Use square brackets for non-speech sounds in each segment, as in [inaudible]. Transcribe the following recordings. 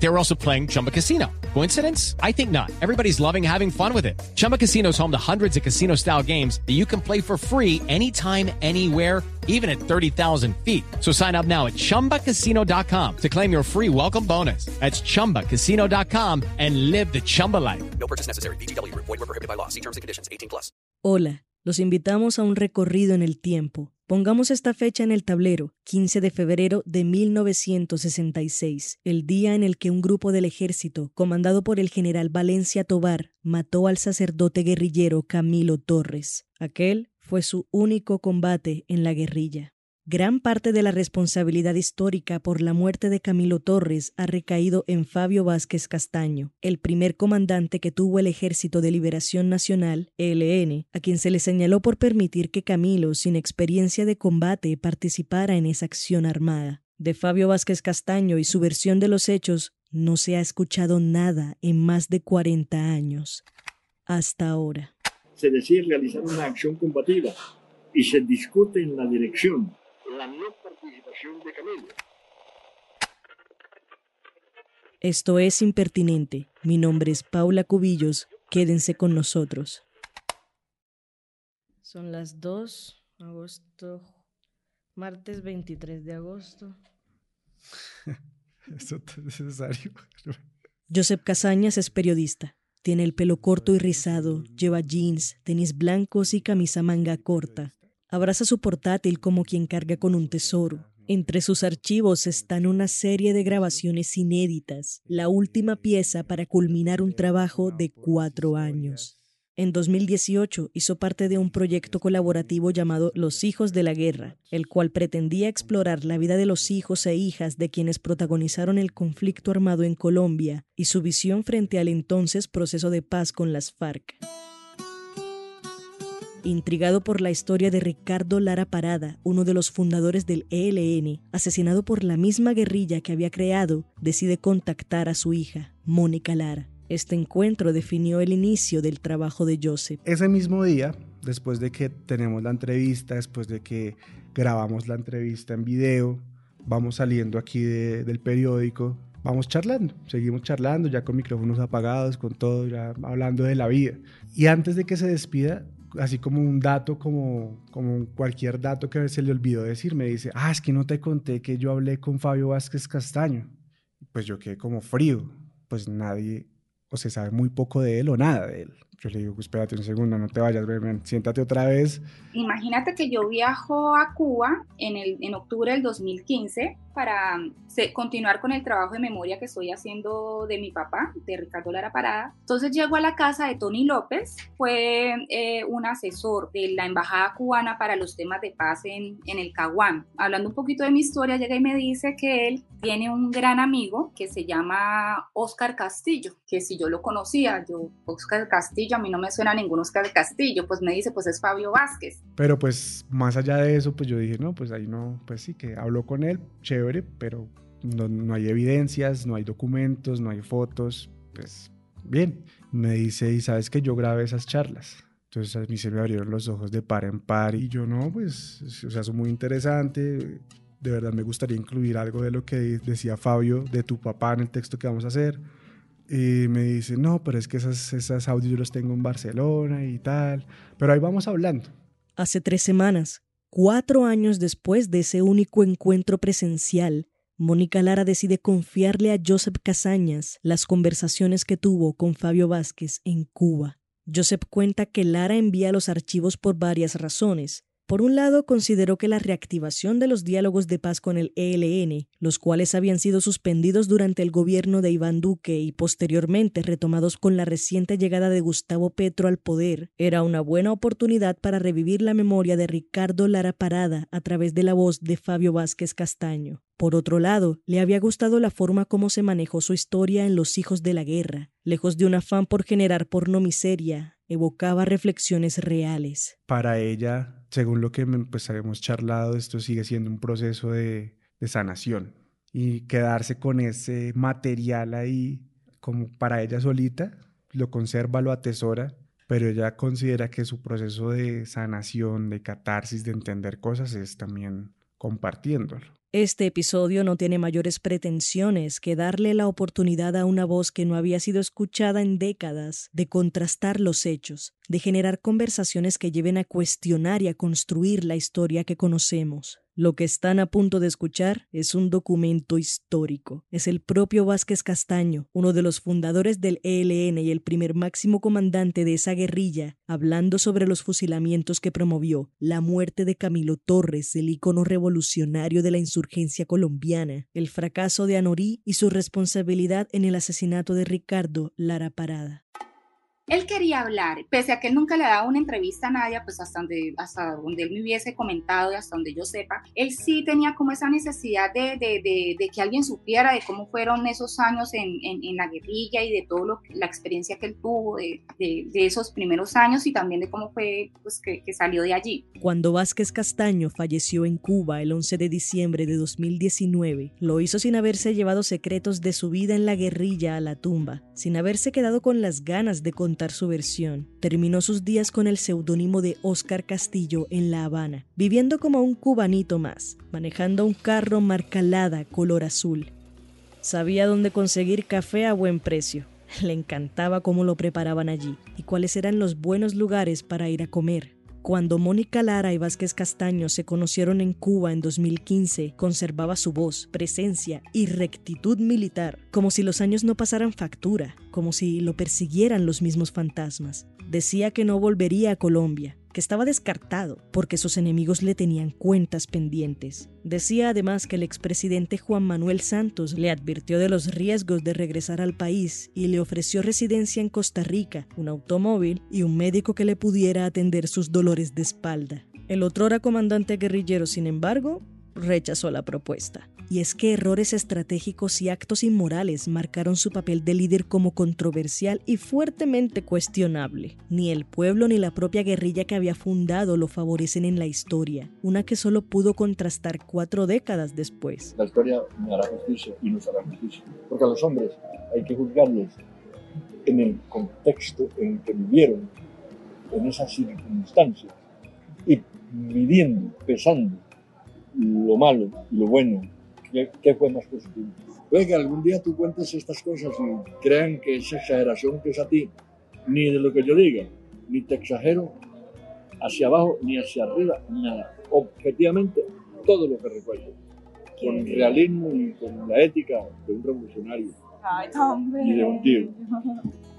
They were also playing Chumba Casino. Coincidence? I think not. Everybody's loving having fun with it. Chumba Casino is home to hundreds of casino style games that you can play for free anytime, anywhere, even at 30,000 feet. So sign up now at chumbacasino.com to claim your free welcome bonus. That's chumbacasino.com and live the Chumba life. No purchase necessary. BGW. Void were prohibited by law. See terms and conditions. 18 plus. Hola, los invitamos a un recorrido en el tiempo. Pongamos esta fecha en el tablero, 15 de febrero de 1966, el día en el que un grupo del ejército, comandado por el general Valencia Tobar, mató al sacerdote guerrillero Camilo Torres. Aquel fue su único combate en la guerrilla. Gran parte de la responsabilidad histórica por la muerte de Camilo Torres ha recaído en Fabio Vázquez Castaño, el primer comandante que tuvo el Ejército de Liberación Nacional, ELN, a quien se le señaló por permitir que Camilo, sin experiencia de combate, participara en esa acción armada. De Fabio Vázquez Castaño y su versión de los hechos no se ha escuchado nada en más de 40 años. Hasta ahora. Se decide realizar una acción combativa y se discute en la dirección la no participación de Camilo. Esto es impertinente. Mi nombre es Paula Cubillos. Quédense con nosotros. Son las 2, agosto, martes 23 de agosto. [laughs] Eso es necesario. [laughs] Joseph Casañas es periodista. Tiene el pelo corto y rizado, lleva jeans, tenis blancos y camisa manga corta. Abraza su portátil como quien carga con un tesoro. Entre sus archivos están una serie de grabaciones inéditas, la última pieza para culminar un trabajo de cuatro años. En 2018 hizo parte de un proyecto colaborativo llamado Los Hijos de la Guerra, el cual pretendía explorar la vida de los hijos e hijas de quienes protagonizaron el conflicto armado en Colombia y su visión frente al entonces proceso de paz con las FARC. Intrigado por la historia de Ricardo Lara Parada, uno de los fundadores del ELN, asesinado por la misma guerrilla que había creado, decide contactar a su hija, Mónica Lara. Este encuentro definió el inicio del trabajo de Joseph. Ese mismo día, después de que tenemos la entrevista, después de que grabamos la entrevista en video, vamos saliendo aquí de- del periódico, vamos charlando, seguimos charlando, ya con micrófonos apagados, con todo, ya hablando de la vida. Y antes de que se despida, así como un dato, como, como cualquier dato que se le olvidó decir, me dice, ah, es que no te conté que yo hablé con Fabio Vázquez Castaño. Pues yo quedé como frío, pues nadie, o se sabe muy poco de él o nada de él. Yo le digo, espérate un segundo, no te vayas, ven, ven, siéntate otra vez. Imagínate que yo viajo a Cuba en, el, en octubre del 2015 para mm, se- continuar con el trabajo de memoria que estoy haciendo de mi papá, de Ricardo Lara Parada. Entonces llego a la casa de Tony López, fue eh, un asesor de la Embajada Cubana para los temas de paz en, en el Caguán. Hablando un poquito de mi historia, llega y me dice que él tiene un gran amigo que se llama Oscar Castillo, que si yo lo conocía, yo, Oscar Castillo, a mí no me suena ningún Oscar Castillo, pues me dice, pues es Fabio Vázquez. Pero pues más allá de eso, pues yo dije, no, pues ahí no, pues sí, que habló con él, chévere, pero no, no hay evidencias, no hay documentos, no hay fotos, pues bien. Me dice, y sabes que yo grabé esas charlas. Entonces a mí se me abrieron los ojos de par en par y yo no, pues, o sea, es muy interesante. De verdad me gustaría incluir algo de lo que decía Fabio de tu papá en el texto que vamos a hacer. Y me dice, no, pero es que esas, esas audios yo los tengo en Barcelona y tal. Pero ahí vamos hablando. Hace tres semanas, cuatro años después de ese único encuentro presencial, Mónica Lara decide confiarle a Joseph Casañas las conversaciones que tuvo con Fabio Vázquez en Cuba. Joseph cuenta que Lara envía los archivos por varias razones. Por un lado, consideró que la reactivación de los diálogos de paz con el ELN, los cuales habían sido suspendidos durante el gobierno de Iván Duque y posteriormente retomados con la reciente llegada de Gustavo Petro al poder, era una buena oportunidad para revivir la memoria de Ricardo Lara Parada a través de la voz de Fabio Vázquez Castaño. Por otro lado, le había gustado la forma como se manejó su historia en Los Hijos de la Guerra. Lejos de un afán por generar porno miseria, evocaba reflexiones reales. Para ella, según lo que me- pues, habíamos charlado, esto sigue siendo un proceso de, de sanación. Y quedarse con ese material ahí como para ella solita, lo conserva, lo atesora pero ella considera que su proceso de sanación, de catarsis, de entender cosas es también compartiéndolo. Este episodio no tiene mayores pretensiones que darle la oportunidad a una voz que no había sido escuchada en décadas de contrastar los hechos, de generar conversaciones que lleven a cuestionar y a construir la historia que conocemos. Lo que están a punto de escuchar es un documento histórico. Es el propio Vázquez Castaño, uno de los fundadores del ELN y el primer máximo comandante de esa guerrilla, hablando sobre los fusilamientos que promovió, la muerte de Camilo Torres, el ícono revolucionario de la insurgencia colombiana, el fracaso de Anorí y su responsabilidad en el asesinato de Ricardo Lara Parada. Él quería hablar, pese a que él nunca le dado una entrevista a nadie, pues hasta donde, hasta donde él me hubiese comentado y hasta donde yo sepa, él sí tenía como esa necesidad de, de, de, que alguien supiera de cómo fueron esos años en, en, la guerrilla y de todo lo, la experiencia que él tuvo de, esos primeros años y también de cómo fue pues, que, que salió de allí. Cuando Vázquez Castaño falleció en Cuba el 11 de diciembre de 2019, lo hizo sin haberse llevado secretos de su vida en la guerrilla a la tumba, sin haberse quedado con las ganas de contar su versión, terminó sus días con el seudónimo de Oscar Castillo en La Habana, viviendo como un cubanito más, manejando un carro marcalada color azul. Sabía dónde conseguir café a buen precio. [laughs] Le encantaba cómo lo preparaban allí y cuáles eran los buenos lugares para ir a comer. Cuando Mónica Lara y Vázquez Castaño se conocieron en Cuba en 2015, conservaba su voz, presencia y rectitud militar, como si los años no pasaran factura, como si lo persiguieran los mismos fantasmas. Decía que no volvería a Colombia, estaba descartado porque sus enemigos le tenían cuentas pendientes. Decía además que el expresidente Juan Manuel Santos le advirtió de los riesgos de regresar al país y le ofreció residencia en Costa Rica, un automóvil y un médico que le pudiera atender sus dolores de espalda. El otrora comandante guerrillero, sin embargo, rechazó la propuesta. Y es que errores estratégicos y actos inmorales marcaron su papel de líder como controversial y fuertemente cuestionable. Ni el pueblo ni la propia guerrilla que había fundado lo favorecen en la historia, una que solo pudo contrastar cuatro décadas después. La historia me hará justicia y nos hará justicia, porque a los hombres hay que juzgarlos en el contexto en que vivieron, en esas circunstancias, y midiendo, pesando lo malo y lo bueno, ¿qué, fue más positivo? Puede que algún día tú cuentes estas cosas y crean que es exageración que es a ti, ni de lo que yo diga, ni te exagero hacia abajo ni hacia arriba, nada. Objetivamente, todo lo que recuerdo, con realismo y con la ética de un revolucionario y de un tío. [laughs]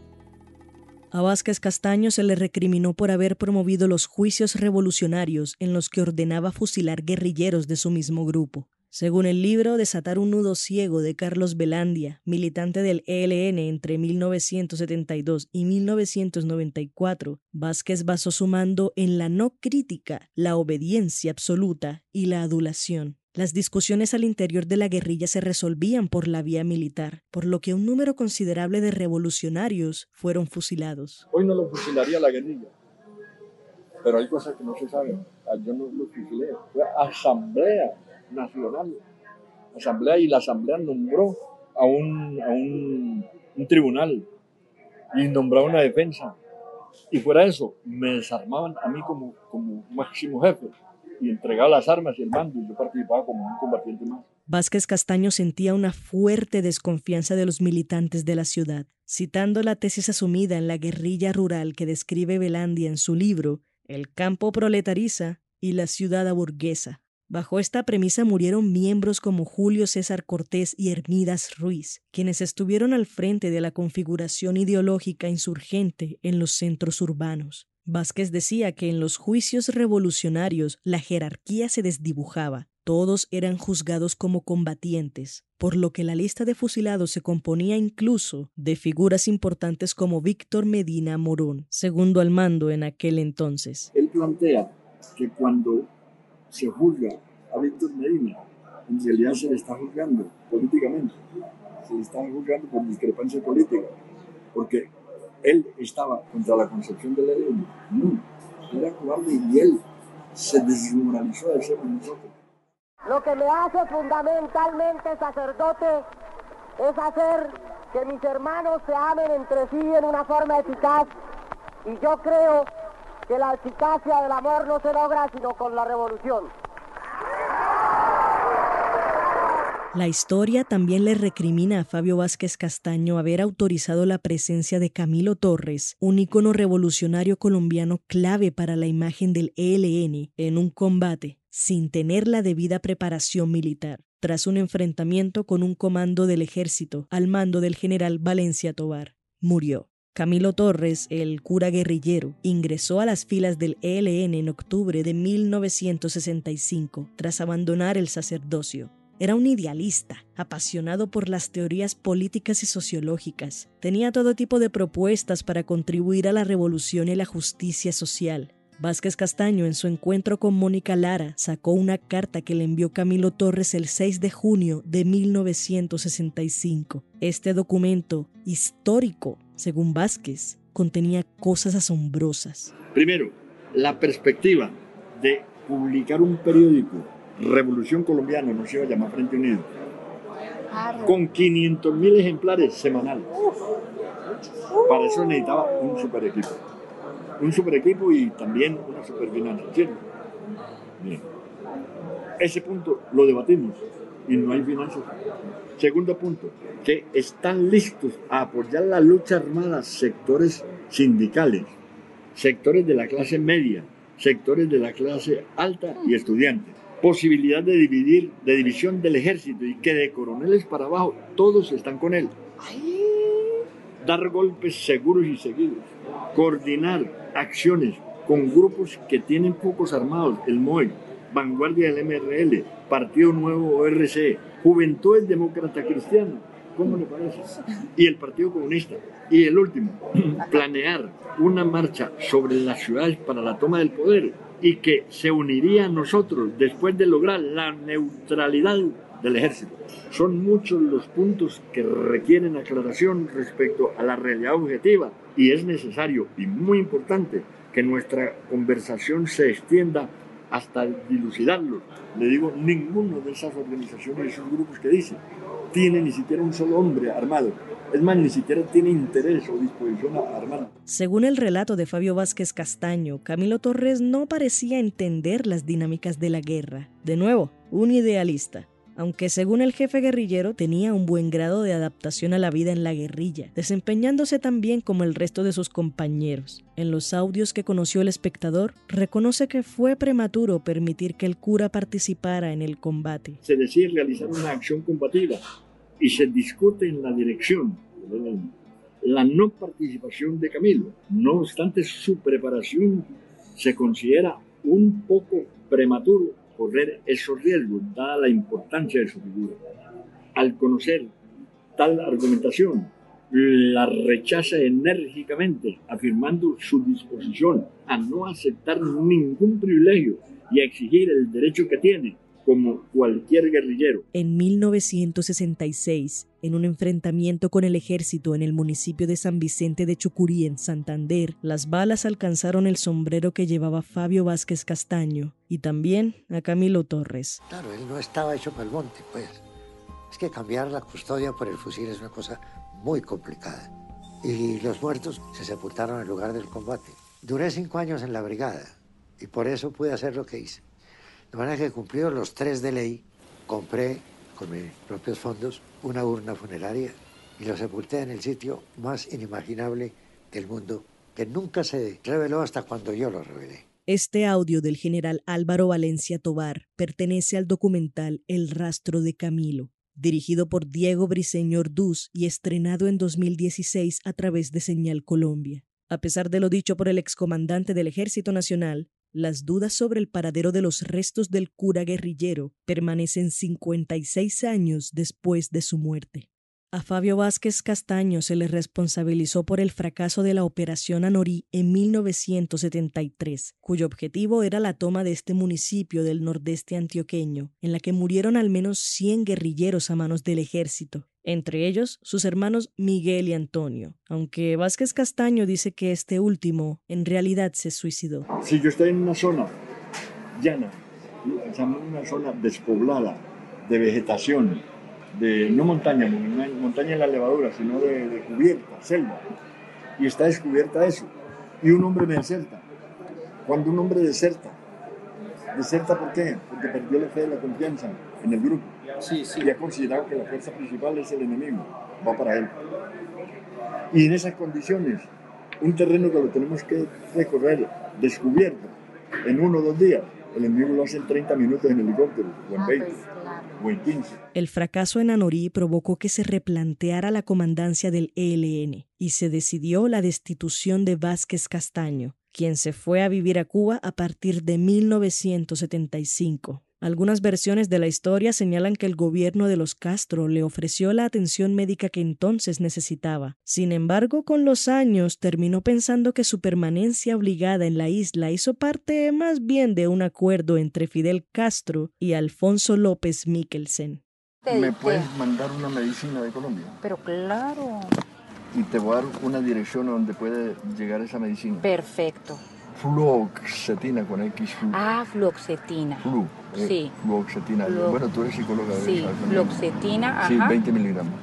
A Vázquez Castaño se le recriminó por haber promovido los juicios revolucionarios en los que ordenaba fusilar guerrilleros de su mismo grupo. Según el libro Desatar un nudo ciego de Carlos Belandia, militante del ELN entre 1972 y 1994, Vázquez basó su mando en la no crítica, la obediencia absoluta y la adulación. Las discusiones al interior de la guerrilla se resolvían por la vía militar, por lo que un número considerable de revolucionarios fueron fusilados. Hoy no lo fusilaría la guerrilla, pero hay cosas que no se saben. Ah, yo no lo fusilé, fue Asamblea Nacional. Asamblea y la Asamblea nombró a un, a un, un tribunal y nombró una defensa. Y fuera eso, me desarmaban a mí como, como máximo jefe y entregaba las armas y el mando y yo participaba como un combatiente más. Vázquez Castaño sentía una fuerte desconfianza de los militantes de la ciudad. Citando la tesis asumida en la guerrilla rural que describe Belandia en su libro El campo proletariza y la ciudad aburguesa. Bajo esta premisa murieron miembros como Julio César Cortés y Hermidas Ruiz, quienes estuvieron al frente de la configuración ideológica insurgente en los centros urbanos. Vázquez decía que en los juicios revolucionarios la jerarquía se desdibujaba, todos eran juzgados como combatientes, por lo que la lista de fusilados se componía incluso de figuras importantes como Víctor Medina Morón, segundo al mando en aquel entonces. Él plantea que cuando se juzga a Víctor Medina, en realidad se le está juzgando políticamente, se le está juzgando por discrepancia política, porque él estaba contra la concepción de la ley. No, era cobarde y él se desmoralizó de ser nosotros. Lo que me hace fundamentalmente sacerdote es hacer que mis hermanos se amen entre sí en una forma eficaz Y yo creo que la eficacia del amor no se logra sino con la revolución. La historia también le recrimina a Fabio Vázquez Castaño haber autorizado la presencia de Camilo Torres, un ícono revolucionario colombiano clave para la imagen del ELN, en un combate, sin tener la debida preparación militar, tras un enfrentamiento con un comando del ejército al mando del general Valencia Tobar. Murió. Camilo Torres, el cura guerrillero, ingresó a las filas del ELN en octubre de 1965, tras abandonar el sacerdocio. Era un idealista, apasionado por las teorías políticas y sociológicas. Tenía todo tipo de propuestas para contribuir a la revolución y la justicia social. Vázquez Castaño, en su encuentro con Mónica Lara, sacó una carta que le envió Camilo Torres el 6 de junio de 1965. Este documento, histórico, según Vázquez, contenía cosas asombrosas. Primero, la perspectiva de publicar un periódico Revolución Colombiana, no se iba a llamar Frente Unido, con 500 mil ejemplares semanales. Para eso necesitaba un super equipo. Un super equipo y también una super financiación. Bien. Ese punto lo debatimos y no hay finanzas. Segundo punto, que están listos a apoyar la lucha armada sectores sindicales, sectores de la clase media, sectores de la clase alta y estudiantes posibilidad de dividir, de división del ejército y que de coroneles para abajo todos están con él. Dar golpes seguros y seguidos, coordinar acciones con grupos que tienen pocos armados, el MOE, Vanguardia del MRL, Partido Nuevo ORC, Juventud Demócrata Cristiana, ¿cómo le parece? Y el Partido Comunista. Y el último, [clears throat] planear una marcha sobre las ciudades para la toma del poder y que se uniría a nosotros después de lograr la neutralidad del ejército. Son muchos los puntos que requieren aclaración respecto a la realidad objetiva y es necesario y muy importante que nuestra conversación se extienda hasta dilucidarlos. Le digo, ninguno de esas organizaciones y esos grupos que dicen tiene ni siquiera un solo hombre armado. Es más, ni siquiera tiene interés o disposición a armar. Según el relato de Fabio Vázquez Castaño, Camilo Torres no parecía entender las dinámicas de la guerra. De nuevo, un idealista aunque según el jefe guerrillero tenía un buen grado de adaptación a la vida en la guerrilla, desempeñándose tan bien como el resto de sus compañeros. En los audios que conoció el espectador, reconoce que fue prematuro permitir que el cura participara en el combate. Se decide realizar una acción combativa y se discute en la dirección la no participación de Camilo. No obstante, su preparación se considera un poco prematuro correr esos riesgos, dada la importancia de su figura. Al conocer tal argumentación, la rechaza enérgicamente, afirmando su disposición a no aceptar ningún privilegio y a exigir el derecho que tiene como cualquier guerrillero. En 1966, en un enfrentamiento con el ejército en el municipio de San Vicente de Chucurí, en Santander, las balas alcanzaron el sombrero que llevaba Fabio Vázquez Castaño y también a Camilo Torres. Claro, él no estaba hecho para el monte, pues. Es que cambiar la custodia por el fusil es una cosa muy complicada. Y los muertos se sepultaron en lugar del combate. Duré cinco años en la brigada y por eso pude hacer lo que hice. De manera que cumplidos los tres de ley, compré con mis propios fondos una urna funeraria y lo sepulté en el sitio más inimaginable del mundo, que nunca se reveló hasta cuando yo lo revelé. Este audio del general Álvaro Valencia Tobar pertenece al documental El rastro de Camilo, dirigido por Diego Briseñor Duz y estrenado en 2016 a través de Señal Colombia. A pesar de lo dicho por el excomandante del Ejército Nacional, las dudas sobre el paradero de los restos del cura guerrillero permanecen 56 años después de su muerte. A Fabio Vázquez Castaño se le responsabilizó por el fracaso de la Operación Anorí en 1973, cuyo objetivo era la toma de este municipio del nordeste antioqueño, en la que murieron al menos 100 guerrilleros a manos del ejército, entre ellos sus hermanos Miguel y Antonio, aunque Vázquez Castaño dice que este último en realidad se suicidó. Si yo estoy en una zona llana, una zona despoblada de vegetación, de no montaña, montaña en la levadura, sino de, cubierta, selva. Y está descubierta eso. y un hombre me deserta. Cuando un hombre deserta, ¿deserta por qué? Porque perdió la fe y la confianza en el grupo. Sí, sí. Y ha considerado que la fuerza principal es el enemigo, va para él. Y en esas condiciones, un terreno que lo tenemos que recorrer descubierto en uno o dos días, el enemigo lo hace en 30 minutos en helicóptero, o en 20, o en 15. El fracaso en Anorí provocó que se replanteara la comandancia del ELN y se decidió la destitución de Vázquez Castaño, quien se fue a vivir a Cuba a partir de 1975. Algunas versiones de la historia señalan que el gobierno de los Castro le ofreció la atención médica que entonces necesitaba. Sin embargo, con los años terminó pensando que su permanencia obligada en la isla hizo parte más bien de un acuerdo entre Fidel Castro y Alfonso López Mikkelsen. ¿Me puedes mandar una medicina de Colombia? Pero claro. Y te voy a dar una dirección a donde puede llegar esa medicina. Perfecto. Fluoxetina con X. Flu. Ah, fluoxetina. Flu. eh, Sí. Fluoxetina. Flu- Bueno, tú eres psicóloga. Sí, fluoxetina, Sí, ajá. 20 miligramos.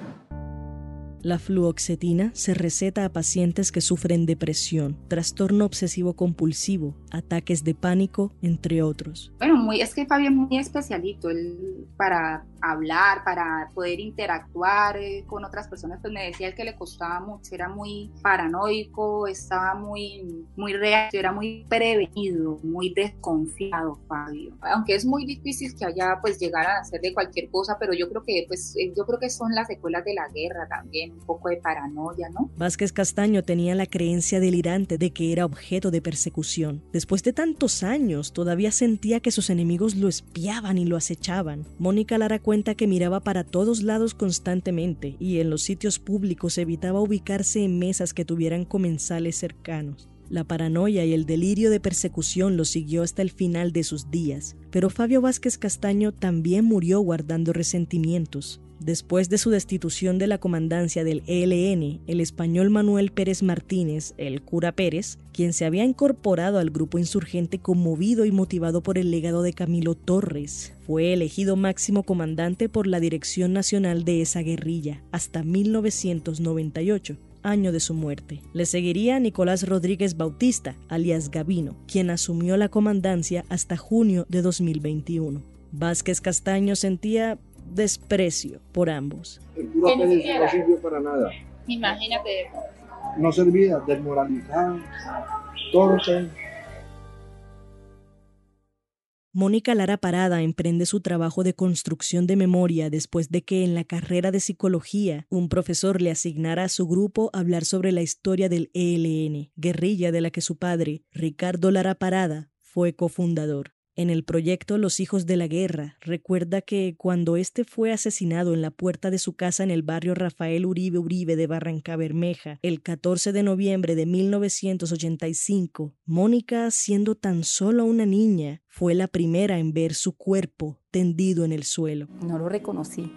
La fluoxetina se receta a pacientes que sufren depresión, trastorno obsesivo compulsivo, ataques de pánico, entre otros. Bueno, muy, es que Fabio es muy especialito, él para hablar, para poder interactuar eh, con otras personas, pues me decía él que le costaba mucho, era muy paranoico, estaba muy, muy reactivo, era muy prevenido, muy desconfiado Fabio. Aunque es muy difícil que haya pues llegar a hacer de cualquier cosa, pero yo creo que pues eh, yo creo que son las secuelas de la guerra también, un poco de paranoia, ¿no? Vázquez Castaño tenía la creencia delirante de que era objeto de persecución. Después de tantos años, todavía sentía que sus enemigos lo espiaban y lo acechaban. Mónica Lara cuenta que miraba para todos lados constantemente y en los sitios públicos evitaba ubicarse en mesas que tuvieran comensales cercanos. La paranoia y el delirio de persecución lo siguió hasta el final de sus días, pero Fabio Vázquez Castaño también murió guardando resentimientos. Después de su destitución de la comandancia del ELN, el español Manuel Pérez Martínez, el cura Pérez, quien se había incorporado al grupo insurgente conmovido y motivado por el legado de Camilo Torres, fue elegido máximo comandante por la Dirección Nacional de esa guerrilla hasta 1998 año de su muerte. Le seguiría Nicolás Rodríguez Bautista, alias Gavino, quien asumió la comandancia hasta junio de 2021. Vázquez Castaño sentía desprecio por ambos. Pérez no sirvió para nada. Imagínate No servía, desmoralizado, torpe. Mónica Lara Parada emprende su trabajo de construcción de memoria después de que en la carrera de psicología un profesor le asignara a su grupo hablar sobre la historia del ELN, guerrilla de la que su padre, Ricardo Lara Parada, fue cofundador. En el proyecto Los Hijos de la Guerra, recuerda que cuando este fue asesinado en la puerta de su casa en el barrio Rafael Uribe Uribe de Barranca Bermeja el 14 de noviembre de 1985, Mónica, siendo tan solo una niña, fue la primera en ver su cuerpo tendido en el suelo. No lo reconocí.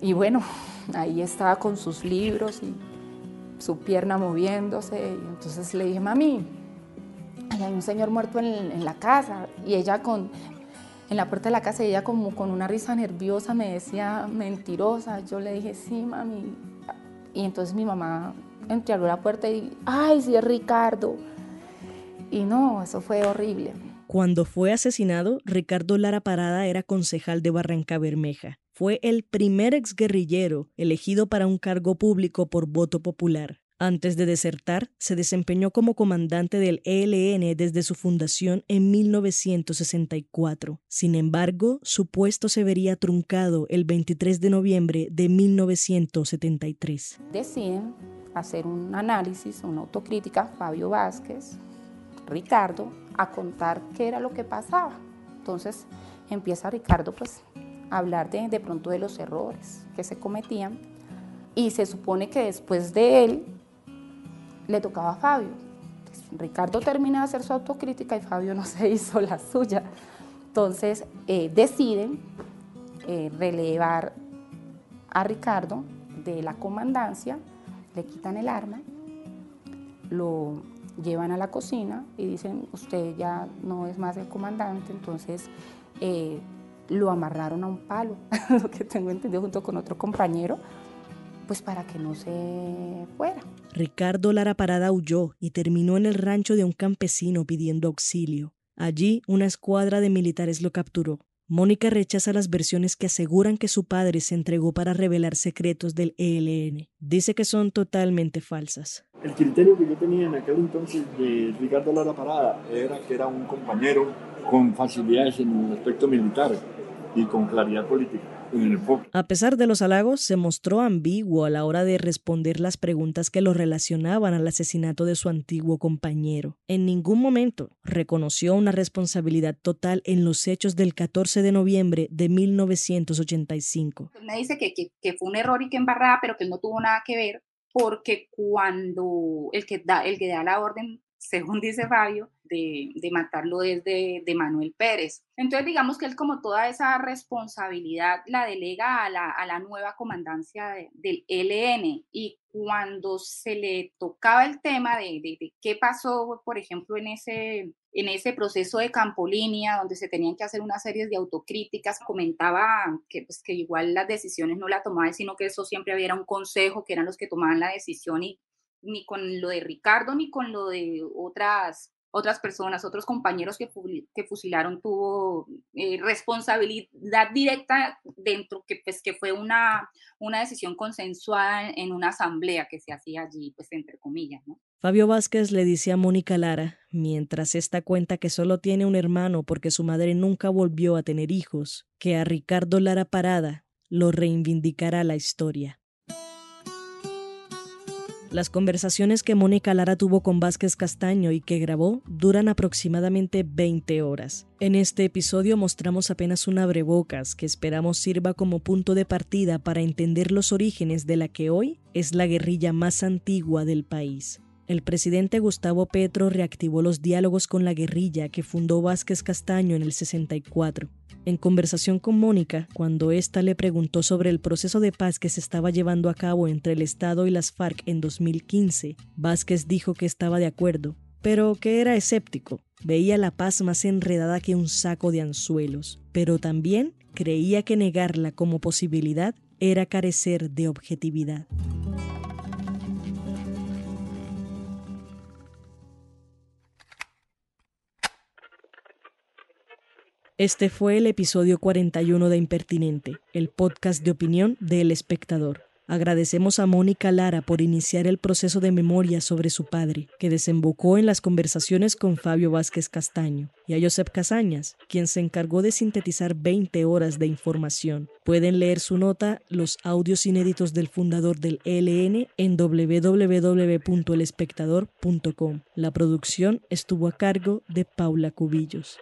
Y bueno, ahí estaba con sus libros y su pierna moviéndose. Y entonces le dije, mami, hay un señor muerto en, la casa. Y ella con, en la puerta de la casa, y ella como con una risa nerviosa me decía, mentirosa. Yo le dije, sí, mami. Y entonces mi mamá entreabrió la puerta y, ay, sí, es Ricardo. Y no, eso fue horrible. Cuando fue asesinado, Ricardo Lara Parada era concejal de Barranca Bermeja. Fue el primer exguerrillero elegido para un cargo público por voto popular. Antes de desertar, se desempeñó como comandante del ELN desde su fundación en 1964. Sin embargo, su puesto se vería truncado el 23 de noviembre de 1973. deciden hacer un análisis, una autocrítica, Fabio Vázquez, Ricardo, a contar qué era lo que pasaba. Entonces empieza Ricardo pues a hablar de, de pronto de los errores que se cometían y se supone que después de él le tocaba a Fabio. Pues, Ricardo termina de hacer su autocrítica y Fabio no [laughs] se hizo la suya. Entonces eh, deciden eh, relevar a Ricardo de la comandancia, le quitan el arma, lo llevan a la cocina y dicen, usted ya no es más el comandante, entonces eh, lo amarraron a un palo, [laughs] lo que tengo entendido junto con otro compañero, pues para que no se fuera. Ricardo Lara Parada huyó y terminó en el rancho de un campesino pidiendo auxilio. Allí una escuadra de militares lo capturó. Mónica rechaza las versiones que aseguran que su padre se entregó para revelar secretos del ELN. Dice que son totalmente falsas. El criterio que yo tenía en aquel entonces de Ricardo Lara Parada era que era un compañero con facilidades en el aspecto militar y con claridad política. A pesar de los halagos, se mostró ambiguo a la hora de responder las preguntas que lo relacionaban al asesinato de su antiguo compañero. En ningún momento reconoció una responsabilidad total en los hechos del 14 de noviembre de 1985. Me dice que, que, fue un error y que embarrada, pero que no tuvo nada que ver porque cuando el que da, el que da la orden según dice Fabio, de, matarlo desde de, Manuel Pérez. Entonces, digamos que él como toda esa responsabilidad la delega a la, nueva comandancia del LN y cuando se le tocaba el tema de, de, qué pasó, por ejemplo, en ese, en ese proceso de campolinia, donde se tenían que hacer una serie de autocríticas, comentaba que, pues, que igual las decisiones no la tomaban, sino que eso siempre había un consejo, que eran los que tomaban la decisión y ni con lo de Ricardo ni con lo de otras otras personas, otros compañeros que, que fusilaron tuvo eh, responsabilidad directa dentro, que, pues, que fue una, una decisión consensuada en una asamblea que se hacía allí, pues entre comillas. ¿no? Fabio Vázquez le dice a Mónica Lara, mientras esta cuenta que solo tiene un hermano porque su madre nunca volvió a tener hijos, que a Ricardo Lara Parada lo reivindicará la historia. Las conversaciones que Mónica Lara tuvo con Vázquez Castaño y que grabó duran aproximadamente 20 horas. En este episodio mostramos apenas un abrebocas que esperamos sirva como punto de partida para entender los orígenes de la que hoy es la guerrilla más antigua del país. El presidente Gustavo Petro reactivó los diálogos con la guerrilla que fundó Vázquez Castaño en el 64. En conversación con Mónica, cuando ésta le preguntó sobre el proceso de paz que se estaba llevando a cabo entre el Estado y las FARC en 2015, Vázquez dijo que estaba de acuerdo, pero que era escéptico. Veía la paz más enredada que un saco de anzuelos, pero también creía que negarla como posibilidad era carecer de objetividad. Este fue el episodio 41 de Impertinente, el podcast de opinión de El Espectador. Agradecemos a Mónica Lara por iniciar el proceso de memoria sobre su padre, que desembocó en las conversaciones con Fabio Vázquez Castaño, y a Josep Casañas, quien se encargó de sintetizar 20 horas de información. Pueden leer su nota, los audios inéditos del fundador del ELN, en www.elespectador.com. La producción estuvo a cargo de Paula Cubillos.